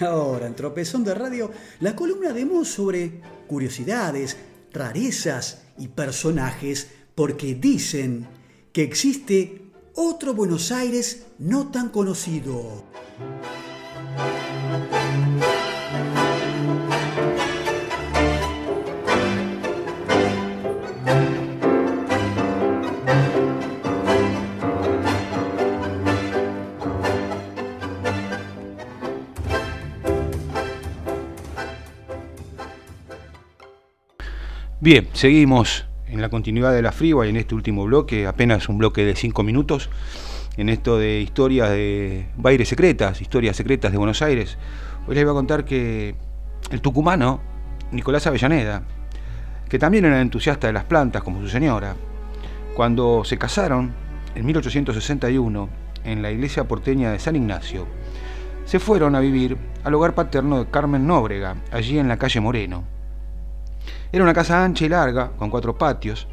Ahora, en Tropezón de Radio, la columna de sobre curiosidades, rarezas y personajes, porque dicen que existe otro Buenos Aires no tan conocido. Bien, seguimos en la continuidad de la Freeway en este último bloque, apenas un bloque de cinco minutos, en esto de historias de bailes secretas, historias secretas de Buenos Aires. Hoy les voy a contar que el tucumano, Nicolás Avellaneda, que también era entusiasta de las plantas como su señora, cuando se casaron en 1861 en la iglesia porteña de San Ignacio, se fueron a vivir al hogar paterno de Carmen Nóbrega, allí en la calle Moreno. Era una casa ancha y larga, con cuatro patios.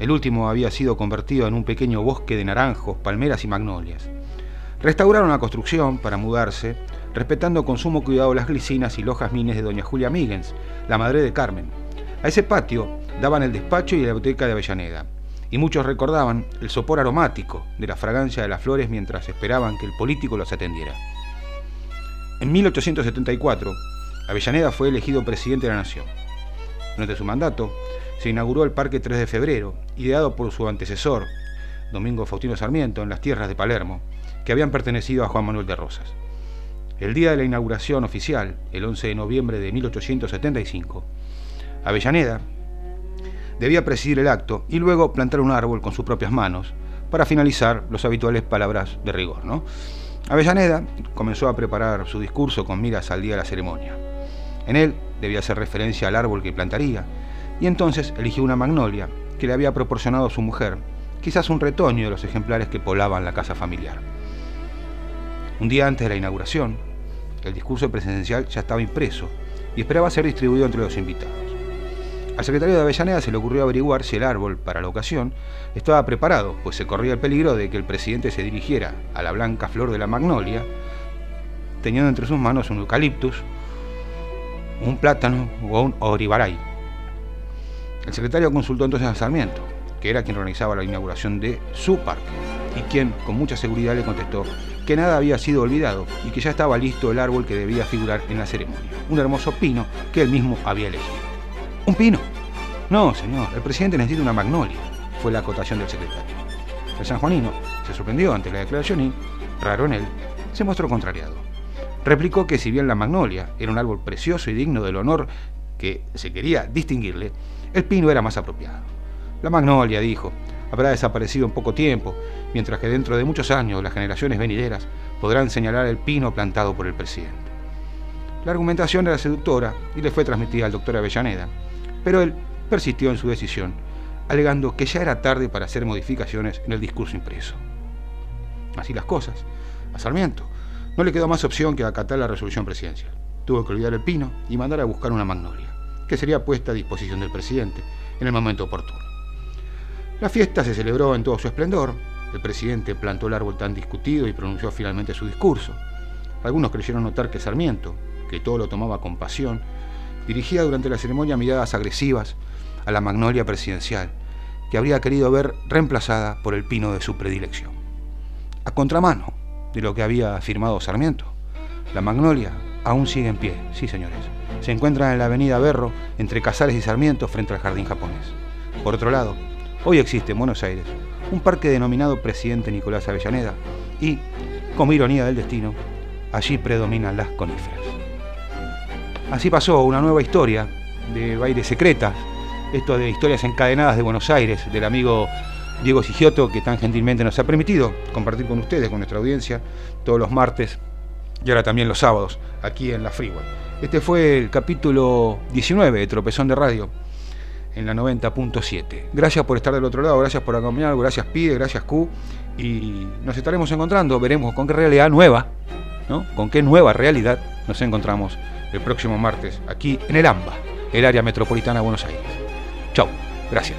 El último había sido convertido en un pequeño bosque de naranjos, palmeras y magnolias. Restauraron la construcción para mudarse, respetando con sumo cuidado las glicinas y los jazmines de doña Julia Migens, la madre de Carmen. A ese patio daban el despacho y la biblioteca de Avellaneda, y muchos recordaban el sopor aromático de la fragancia de las flores mientras esperaban que el político los atendiera. En 1874, Avellaneda fue elegido presidente de la Nación. Durante su mandato, se inauguró el Parque 3 de Febrero, ideado por su antecesor, Domingo Faustino Sarmiento, en las tierras de Palermo, que habían pertenecido a Juan Manuel de Rosas. El día de la inauguración oficial, el 11 de noviembre de 1875, Avellaneda debía presidir el acto y luego plantar un árbol con sus propias manos para finalizar los habituales palabras de rigor. ¿no? Avellaneda comenzó a preparar su discurso con miras al día de la ceremonia. En él debía hacer referencia al árbol que plantaría, y entonces eligió una magnolia que le había proporcionado su mujer, quizás un retoño de los ejemplares que poblaban la casa familiar. Un día antes de la inauguración, el discurso presidencial ya estaba impreso y esperaba ser distribuido entre los invitados. Al secretario de Avellaneda se le ocurrió averiguar si el árbol, para la ocasión, estaba preparado, pues se corría el peligro de que el presidente se dirigiera a la blanca flor de la magnolia, teniendo entre sus manos un eucaliptus, un plátano o un oribaray. El secretario consultó entonces a Sarmiento, que era quien organizaba la inauguración de su parque, y quien con mucha seguridad le contestó que nada había sido olvidado y que ya estaba listo el árbol que debía figurar en la ceremonia, un hermoso pino que él mismo había elegido. ¿Un pino? No, señor, el presidente necesita una magnolia, fue la acotación del secretario. El sanjuanino se sorprendió ante la declaración y, raro en él, se mostró contrariado replicó que si bien la magnolia era un árbol precioso y digno del honor que se quería distinguirle, el pino era más apropiado. La magnolia, dijo, habrá desaparecido en poco tiempo, mientras que dentro de muchos años las generaciones venideras podrán señalar el pino plantado por el presidente. La argumentación era seductora y le fue transmitida al doctor Avellaneda, pero él persistió en su decisión, alegando que ya era tarde para hacer modificaciones en el discurso impreso. Así las cosas. A Sarmiento no le quedó más opción que acatar la resolución presidencial. Tuvo que olvidar el pino y mandar a buscar una magnolia, que sería puesta a disposición del presidente en el momento oportuno. La fiesta se celebró en todo su esplendor. El presidente plantó el árbol tan discutido y pronunció finalmente su discurso. Algunos creyeron notar que Sarmiento, que todo lo tomaba con pasión, dirigía durante la ceremonia miradas agresivas a la magnolia presidencial, que habría querido ver reemplazada por el pino de su predilección. A contramano, de lo que había afirmado Sarmiento. La Magnolia aún sigue en pie, sí señores. Se encuentra en la avenida Berro, entre Casares y Sarmiento, frente al jardín japonés. Por otro lado, hoy existe en Buenos Aires un parque denominado Presidente Nicolás Avellaneda y, como ironía del destino, allí predominan las coníferas. Así pasó una nueva historia de bailes secretas, esto de historias encadenadas de Buenos Aires, del amigo Diego Sigioto, que tan gentilmente nos ha permitido compartir con ustedes, con nuestra audiencia, todos los martes y ahora también los sábados, aquí en la Freeway. Este fue el capítulo 19 de Tropezón de Radio, en la 90.7. Gracias por estar del otro lado, gracias por acompañarnos, gracias Pide, gracias Q, y nos estaremos encontrando, veremos con qué realidad nueva, ¿no? Con qué nueva realidad nos encontramos el próximo martes aquí en el AMBA, el área metropolitana de Buenos Aires. Chau, gracias.